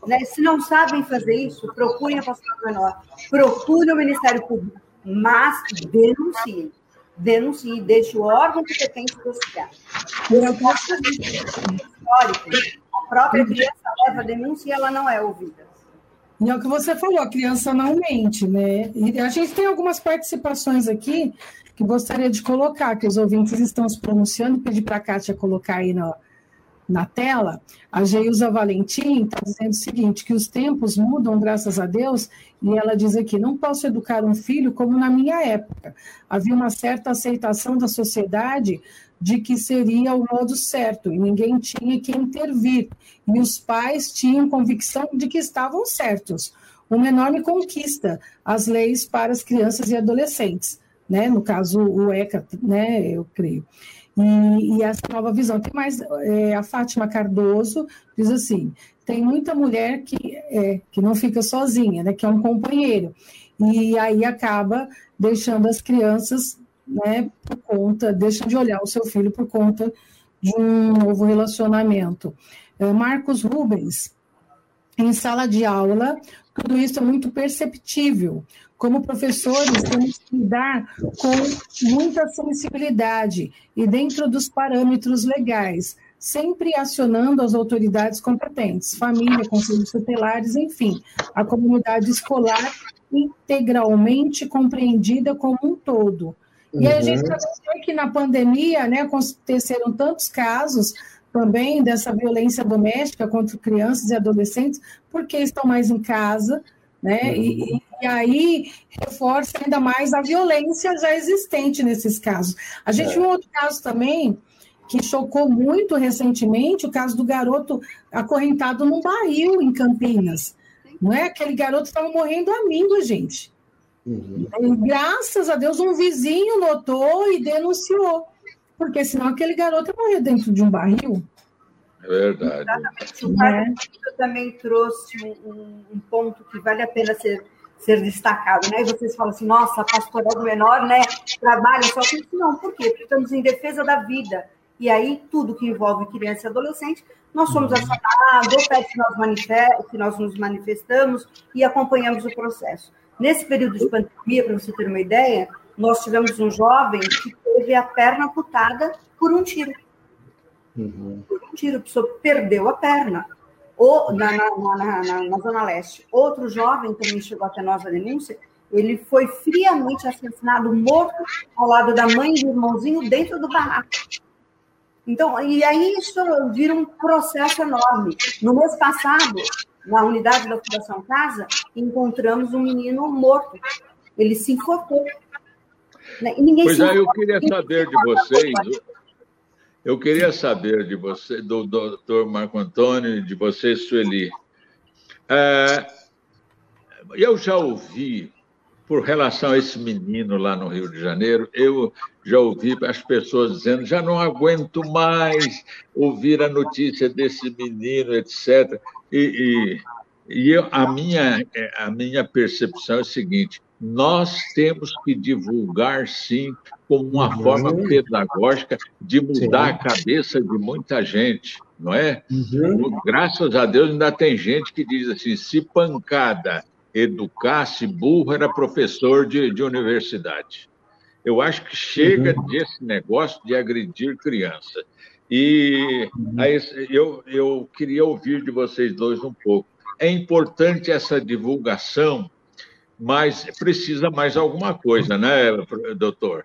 Né? Se não sabem fazer isso, procurem a pastoral menor, procurem o Ministério Público, mas denunciem denuncie, deixe o órgão competente investigar. Eu posso histórico. A própria criança leva a denúncia e ela não é ouvida. E é o que você falou, a criança não mente, né? E a gente tem algumas participações aqui que gostaria de colocar, que os ouvintes estão se pronunciando, pedir para a Kátia colocar aí na, na tela, a Geusa Valentim está dizendo o seguinte, que os tempos mudam, graças a Deus, e ela diz aqui, não posso educar um filho como na minha época. Havia uma certa aceitação da sociedade de que seria o modo certo, e ninguém tinha que intervir, e os pais tinham convicção de que estavam certos. Uma enorme conquista, as leis para as crianças e adolescentes, né? no caso o ECA, né? eu creio. E, e essa nova visão. Tem mais, é, a Fátima Cardoso diz assim: tem muita mulher que, é, que não fica sozinha, né, que é um companheiro, e aí acaba deixando as crianças né, por conta, deixa de olhar o seu filho por conta de um novo relacionamento. É, Marcos Rubens, em sala de aula, tudo isso é muito perceptível. Como professores, temos que lidar com muita sensibilidade e dentro dos parâmetros legais, sempre acionando as autoridades competentes, família, conselhos tutelares, enfim, a comunidade escolar integralmente compreendida como um todo. E a gente uhum. vê que na pandemia, né, aconteceram tantos casos também dessa violência doméstica contra crianças e adolescentes, porque estão mais em casa, né? Uhum. E, e, aí reforça ainda mais a violência já existente nesses casos. A gente é. viu outro caso também que chocou muito recentemente, o caso do garoto acorrentado num barril em Campinas. Não é? Aquele garoto estava morrendo amigo, gente. Uhum. E, graças a Deus, um vizinho notou e denunciou, porque senão aquele garoto morrer dentro de um barril. É verdade. O é. também trouxe um, um, ponto que vale a pena ser, ser destacado, né? E vocês falam assim, nossa, a pastoral do menor, né? Trabalha só com isso. Não, por quê? Porque estamos em defesa da vida. E aí, tudo que envolve criança e adolescente, nós somos uhum. acionados, pede que nós, que nós nos manifestamos e acompanhamos o processo. Nesse período de pandemia, para você ter uma ideia, nós tivemos um jovem que teve a perna amputada por um tiro. Uhum. Um tiro, a pessoa perdeu a perna. Ou na, na, na, na, Zona Leste. Outro jovem também chegou até nós a denúncia, ele foi friamente assassinado, morto, ao lado da mãe e do irmãozinho, dentro do barraco. Então, e aí isso vira um processo enorme. No mês passado, na unidade da Fundação Casa, encontramos um menino morto. Ele se enforcou. Né? Ninguém pois é, eu queria saber de vocês, eu queria saber de você, do doutor Marco Antônio, de você, Sueli. É, eu já ouvi, por relação a esse menino lá no Rio de Janeiro, eu já ouvi as pessoas dizendo: já não aguento mais ouvir a notícia desse menino, etc. E, e, e eu, a, minha, a minha percepção é a seguinte: nós temos que divulgar, sim, como uma uhum. forma pedagógica de mudar sim. a cabeça de muita gente, não é? Uhum. Graças a Deus ainda tem gente que diz assim: se pancada educasse, burro era professor de, de universidade. Eu acho que chega uhum. desse negócio de agredir criança. E uhum. aí, eu, eu queria ouvir de vocês dois um pouco. É importante essa divulgação mas precisa mais alguma coisa, né, doutor?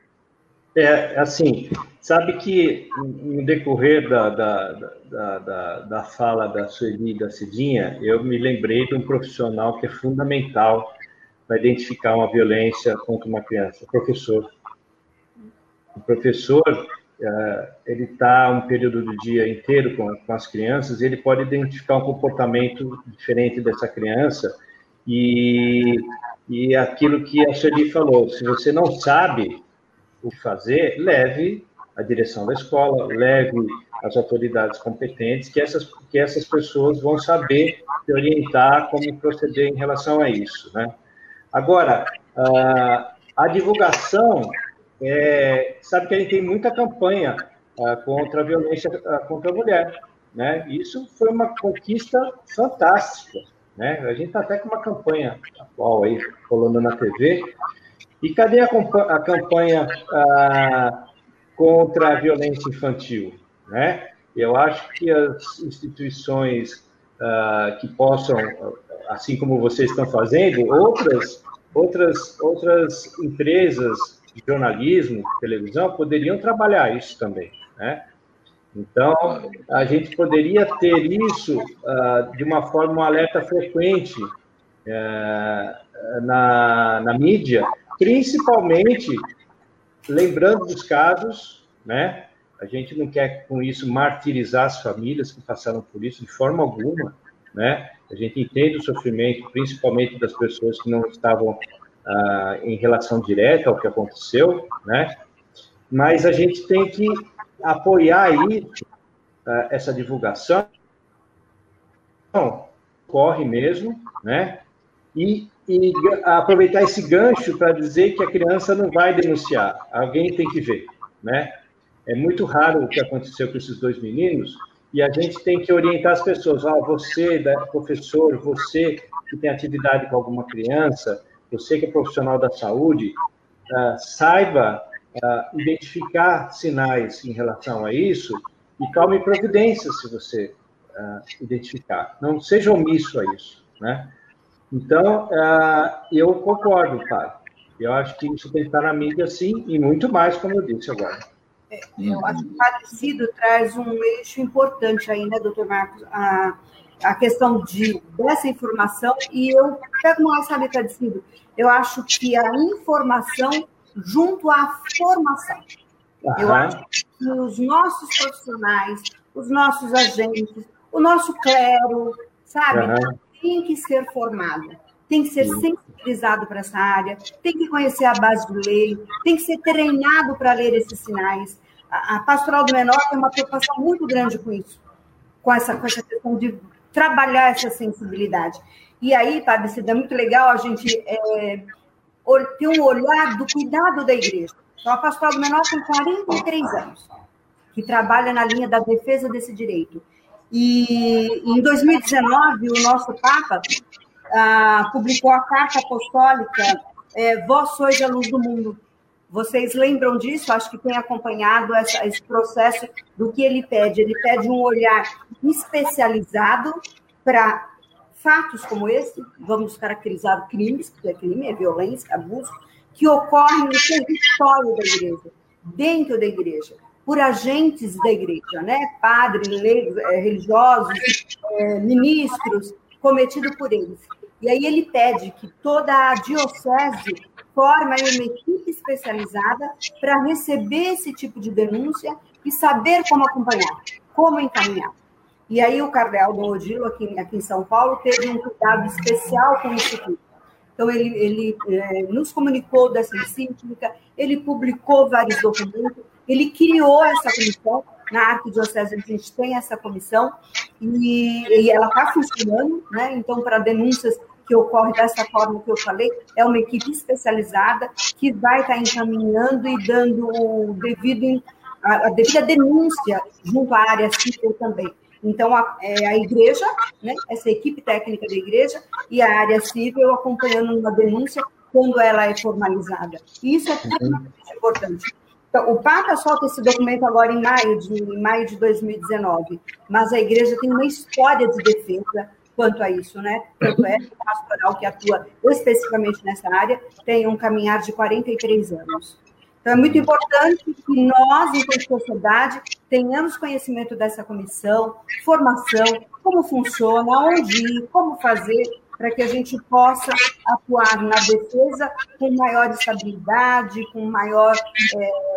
É, assim, sabe que no decorrer da, da, da, da, da fala da Sueli e da Cidinha, eu me lembrei de um profissional que é fundamental para identificar uma violência contra uma criança, o professor. O professor, é, ele está um período do dia inteiro com, com as crianças, e ele pode identificar um comportamento diferente dessa criança e e aquilo que a Sueli falou, se você não sabe o fazer, leve a direção da escola, leve as autoridades competentes, que essas, que essas pessoas vão saber te orientar como proceder em relação a isso. Né? Agora, a, a divulgação, é, sabe que a gente tem muita campanha a, contra a violência a, contra a mulher. Né? Isso foi uma conquista fantástica. Né? A gente está até com uma campanha atual aí, rolando na TV. E cadê a, a campanha ah, contra a violência infantil? Né? Eu acho que as instituições ah, que possam assim como vocês estão fazendo, outras, outras, outras empresas de jornalismo, televisão, poderiam trabalhar isso também, né? Então, a gente poderia ter isso uh, de uma forma um alerta frequente uh, na, na mídia, principalmente lembrando dos casos, né? A gente não quer com isso martirizar as famílias que passaram por isso de forma alguma, né? A gente entende o sofrimento, principalmente das pessoas que não estavam ah, em relação direta ao que aconteceu, né? Mas a gente tem que apoiar aí ah, essa divulgação, corre mesmo, né? E, e aproveitar esse gancho para dizer que a criança não vai denunciar, alguém tem que ver, né? É muito raro o que aconteceu com esses dois meninos, e a gente tem que orientar as pessoas. Ah, você, professor, você que tem atividade com alguma criança, você que é profissional da saúde, uh, saiba uh, identificar sinais em relação a isso e tome providências se você uh, identificar. Não seja omisso a isso, né? Então, eu concordo, pai. Eu acho que isso tem que estar na mídia, sim, e muito mais, como eu disse agora. Eu acho que o Padre traz um eixo importante aí, né, doutor Marcos? A, a questão de, dessa informação, e eu pego uma sabe, Padre eu acho que a informação junto à formação. Uhum. Eu acho que os nossos profissionais, os nossos agentes, o nosso clero, sabe, uhum. tem que ser formado, tem que ser sensibilizado para essa área, tem que conhecer a base do lei, tem que ser treinado para ler esses sinais. A, a pastoral do menor tem uma preocupação muito grande com isso, com essa, com essa questão de trabalhar essa sensibilidade. E aí, Padre Cida, é muito legal a gente é, ter um olhar do cuidado da igreja. A pastoral do menor tem 43 anos, que trabalha na linha da defesa desse direito. E em 2019, o nosso Papa ah, publicou a carta apostólica é, Vós sois a luz do mundo. Vocês lembram disso? Acho que tem acompanhado essa, esse processo do que ele pede. Ele pede um olhar especializado para fatos como esse, vamos caracterizar crimes, porque é crime, é violência, abuso, que ocorrem no território da igreja, dentro da igreja, por agentes da igreja, né? Padres, é, religiosos, é, ministros, cometido por eles. E aí ele pede que toda a diocese forme uma equipe especializada para receber esse tipo de denúncia e saber como acompanhar, como encaminhar. E aí o Cardeal do Odilo, aqui, aqui em São Paulo, teve um cuidado especial com isso tudo. Então, ele, ele é, nos comunicou dessa encíclica, ele publicou vários documentos, ele criou essa comissão, na Arquidiocese a gente tem essa comissão, e, e ela está funcionando, né? então, para denúncias que ocorrem dessa forma que eu falei, é uma equipe especializada que vai estar tá encaminhando e dando o devido, a, a devida denúncia junto à área civil também. Então, a, é, a igreja, né, essa equipe técnica da igreja e a área civil acompanhando uma denúncia quando ela é formalizada. Isso é extremamente importante. Então, o Papa solta esse documento agora em maio de, em maio de 2019, mas a igreja tem uma história de defesa quanto a isso, né? Tanto é que o pastoral que atua especificamente nessa área tem um caminhar de 43 anos. Então, é muito importante que nós, enquanto sociedade, tenhamos conhecimento dessa comissão, formação, como funciona, onde ir, como fazer, para que a gente possa atuar na defesa com maior estabilidade, com maior,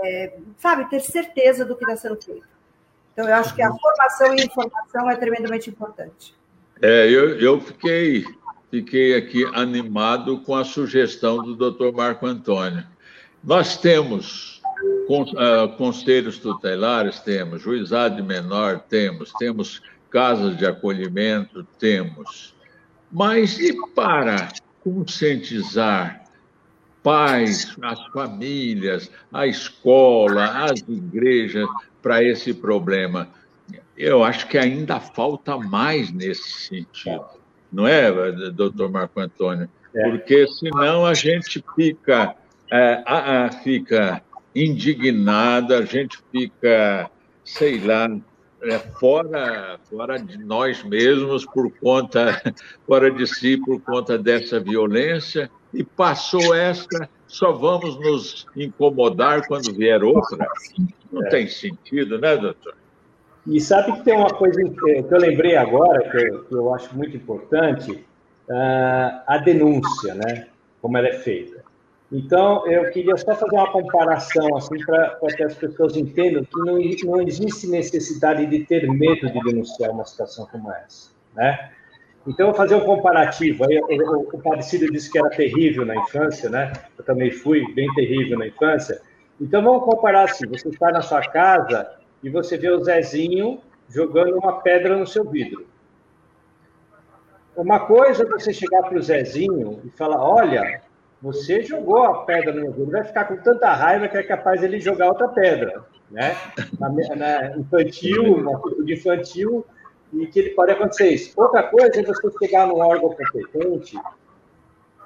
é, sabe, ter certeza do que está sendo feito. Então, eu acho que a formação e informação é tremendamente importante. É, eu, eu fiquei, fiquei aqui animado com a sugestão do doutor Marco Antônio nós temos uh, conselhos tutelares, temos juizado de menor, temos, temos casas de acolhimento, temos. Mas e para conscientizar pais, as famílias, a escola, as igrejas para esse problema? Eu acho que ainda falta mais nesse sentido, não é, doutor Marco Antônio? É. Porque senão a gente fica é, a, a, fica indignada, a gente fica, sei lá, é, fora, fora de nós mesmos, por conta, fora de si, por conta dessa violência, e passou esta, só vamos nos incomodar quando vier outra. Não é. tem sentido, né, doutor? E sabe que tem uma coisa que eu lembrei agora, que eu, que eu acho muito importante, uh, a denúncia, né? Como ela é feita. Então, eu queria só fazer uma comparação, assim, para que as pessoas entendam que não, não existe necessidade de ter medo de denunciar uma situação como essa, né? Então, eu vou fazer um comparativo. Aí, o, Padecido disse que era terrível na infância, né? Eu também fui bem terrível na infância. Então, vamos comparar assim: você está na sua casa e você vê o Zezinho jogando uma pedra no seu vidro. Uma coisa é você chegar para o Zezinho e falar: olha, você jogou a pedra no vidro, vai ficar com tanta raiva que é capaz ele jogar outra pedra, né? Na, na infantil, na atitude infantil, e que ele pode acontecer isso. Outra coisa é você chegar num órgão competente,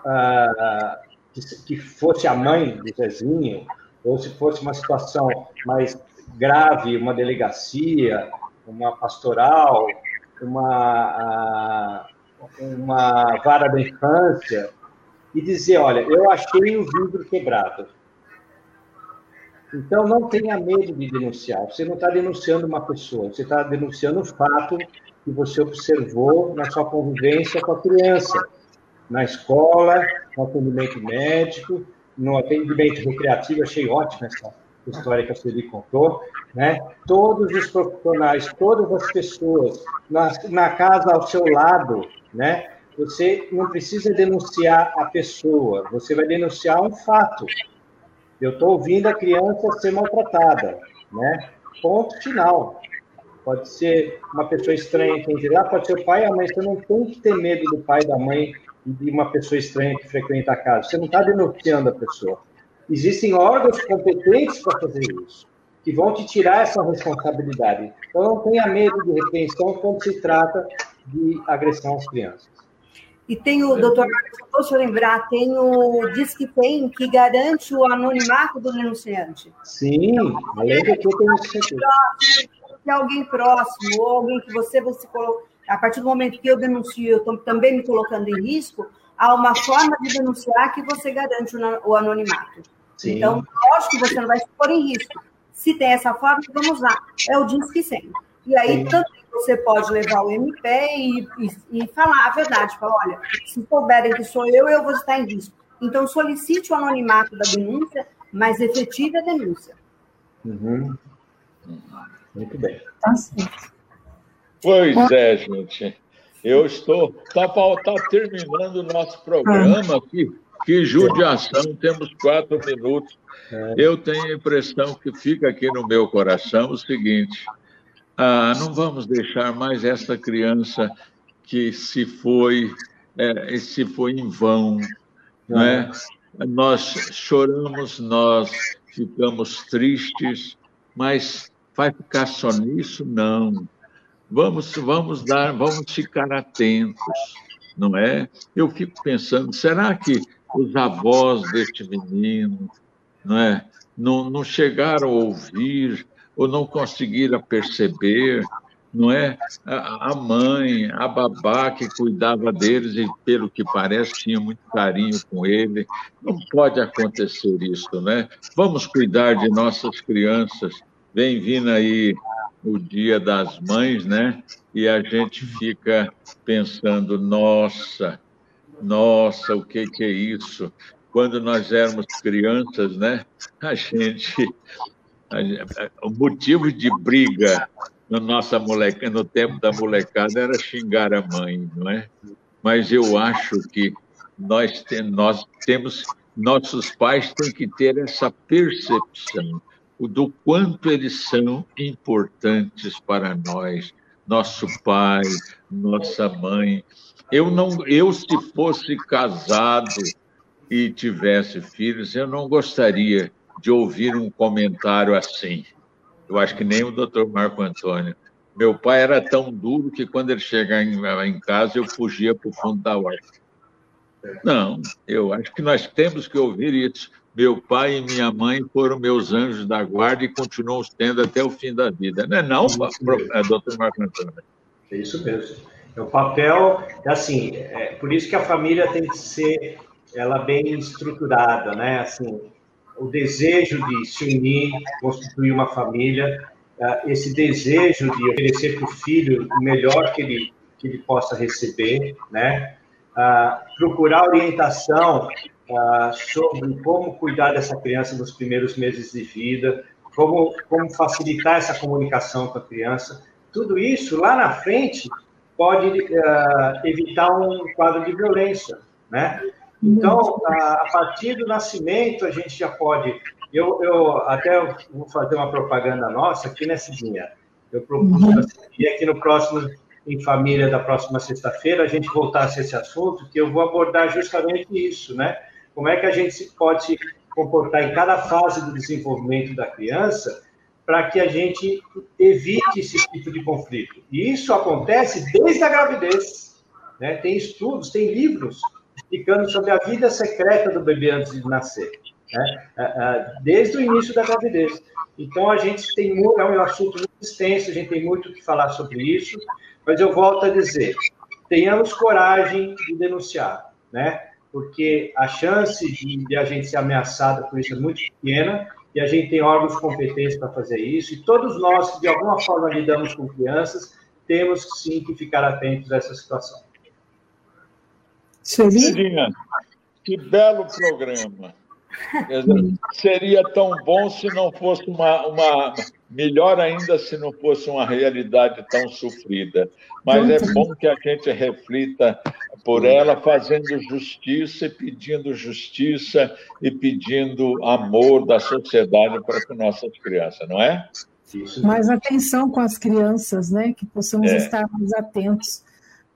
ah, que, que fosse a mãe do Zezinho, ou se fosse uma situação mais grave, uma delegacia, uma pastoral, uma, uma vara da infância, e dizer: olha, eu achei o vidro quebrado. Então, não tenha medo de denunciar. Você não está denunciando uma pessoa, você está denunciando o fato que você observou na sua convivência com a criança, na escola, no atendimento médico, no atendimento recreativo. Achei ótima essa história que a Sueli contou. Né? Todos os profissionais, todas as pessoas, na, na casa ao seu lado, né? Você não precisa denunciar a pessoa, você vai denunciar um fato. Eu estou ouvindo a criança ser maltratada, né? Ponto final. Pode ser uma pessoa estranha que lá, pode ser o pai e a mãe. Você não tem que ter medo do pai e da mãe e de uma pessoa estranha que frequenta a casa. Você não está denunciando a pessoa. Existem órgãos competentes para fazer isso, que vão te tirar essa responsabilidade. Então, não tenha medo de retenção quando se trata de agressão às crianças. E tem o, doutor, posso lembrar, tem o Disque Tem, que garante o anonimato do denunciante. Sim, além do que tem Se alguém próximo, ou alguém que você, você coloca, a partir do momento que eu denuncio, eu estou também me colocando em risco, há uma forma de denunciar que você garante o anonimato. Sim. Então, lógico que você não vai se pôr em risco. Se tem essa forma, vamos lá. É o Disque 100. E aí, tanto você pode levar o MP e, e, e falar a verdade. Falar, olha, se souberem que sou eu, eu vou estar em risco. Então, solicite o anonimato da denúncia, mas efetive a denúncia. Uhum. Muito bem. Tá certo. Pois é, gente. Eu estou. Está tá terminando o nosso programa aqui. Que judiação, temos quatro minutos. É. Eu tenho a impressão que fica aqui no meu coração o seguinte: ah, não vamos deixar mais essa criança que se foi, é, se foi em vão, não é? Nós choramos, nós ficamos tristes, mas vai ficar só nisso? Não. Vamos, vamos dar, vamos ficar atentos, não é? Eu fico pensando, será que os avós deste menino, não é, não, não chegaram a ouvir ou não conseguiram perceber, não é? A mãe, a babá que cuidava deles e, pelo que parece, tinha muito carinho com ele. Não pode acontecer isso, né? Vamos cuidar de nossas crianças. Vem vindo aí o Dia das Mães, né? E a gente fica pensando, nossa, nossa, o que, que é isso? Quando nós éramos crianças, né? A gente o motivo de briga no, nossa moleca, no tempo da molecada era xingar a mãe, não é? Mas eu acho que nós, nós temos, nossos pais têm que ter essa percepção do quanto eles são importantes para nós, nosso pai, nossa mãe. Eu não, eu se fosse casado e tivesse filhos, eu não gostaria de ouvir um comentário assim. Eu acho que nem o doutor Marco Antônio. Meu pai era tão duro que quando ele chegava em, em casa eu fugia para o fundo da horta. Não, eu acho que nós temos que ouvir isso. meu pai e minha mãe foram meus anjos da guarda e continuam tendo até o fim da vida. Não é não, é, doutor Marco Antônio? É isso mesmo. É o papel, assim, é por isso que a família tem que ser ela bem estruturada, né? Assim, o desejo de se unir, constituir uma família, é, esse desejo de oferecer para o filho o melhor que ele, que ele possa receber, né? Ah, procurar orientação ah, sobre como cuidar dessa criança nos primeiros meses de vida, como, como facilitar essa comunicação com a criança. Tudo isso, lá na frente, pode evitar um quadro de violência, né? Então, a, a, partir do nascimento, a gente já pode... Eu, eu até vou fazer uma propaganda nossa aqui nesse dia. Eu propus uhum. aqui no próximo em família da próxima sexta-feira a gente voltasse a esse assunto, que eu vou abordar justamente isso, né? Como é que a gente pode se comportar em cada fase do desenvolvimento da criança para que a gente evite esse tipo de conflito. E isso acontece desde a gravidez. Né? Tem estudos, tem livros explicando sobre a vida secreta do bebê antes de nascer, né? É, é, desde o início da gravidez. Então, a gente tem muito, é um assunto muito extenso, a gente tem muito o que falar sobre isso, mas eu volto a dizer, tenhamos coragem de denunciar, né? porque a chance de, de a gente ser ameaçada por isso é muito pequena, e a gente tem órgãos competentes para fazer isso, e todos nós que de alguma forma lidamos com crianças, temos sim que ficar atentos a essa situação. Cidinha, que belo programa. Seria tão bom se não fosse uma, uma. Melhor ainda se não fosse uma realidade tão sofrida. Mas é bom que a gente reflita por ela, fazendo justiça e pedindo justiça e pedindo amor da sociedade para com nossas crianças, não é? Mais atenção com as crianças, né? Que possamos é. estar mais atentos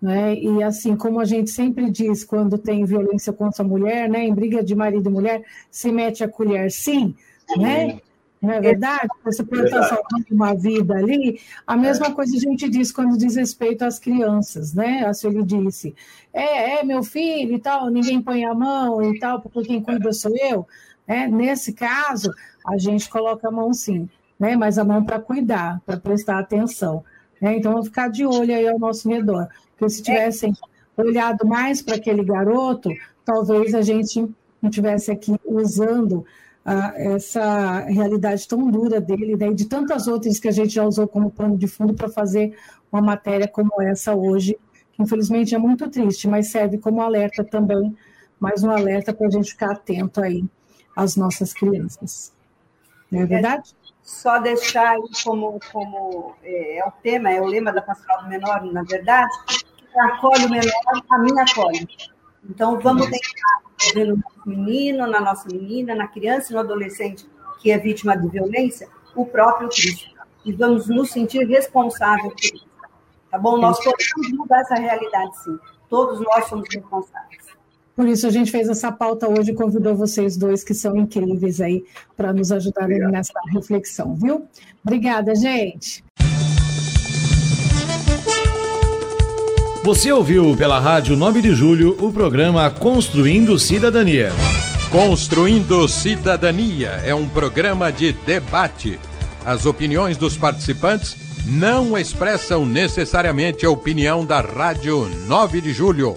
né? E assim, como a gente sempre diz, quando tem violência contra a mulher, né? em briga de marido e mulher, se mete a colher sim, né? Não é verdade? Você pode estar salvando uma vida ali. A mesma é. coisa a gente diz quando diz respeito às crianças, né? A senhora disse, é, é meu filho e tal, ninguém põe a mão e tal, porque quem cuida sou eu. É, nesse caso, a gente coloca a mão sim, né? Mas a mão para cuidar, para prestar atenção. Né? Então, vamos ficar de olho aí ao nosso redor. Porque se tivessem olhado mais para aquele garoto, talvez a gente não tivesse aqui usando ah, essa realidade tão dura dele né, e de tantas outras que a gente já usou como pano de fundo para fazer uma matéria como essa hoje, que infelizmente é muito triste, mas serve como alerta também, mais um alerta para a gente ficar atento aí às nossas crianças. Não é verdade? Só deixar aí como, como é, é o tema, é o lema da Pastoral do Menor, na verdade, acolhe o menor, a mim acolhe. Então, vamos tentar no menino, na nossa menina, na criança no adolescente que é vítima de violência, o próprio Cristo. E vamos nos sentir responsáveis por isso. Tá bom? Nós podemos mudar essa realidade, sim. Todos nós somos responsáveis. Por isso a gente fez essa pauta hoje e convidou vocês dois, que são incríveis aí, para nos ajudarem Obrigado. nessa reflexão, viu? Obrigada, gente. Você ouviu pela Rádio 9 de Julho o programa Construindo Cidadania. Construindo Cidadania é um programa de debate. As opiniões dos participantes não expressam necessariamente a opinião da Rádio 9 de Julho.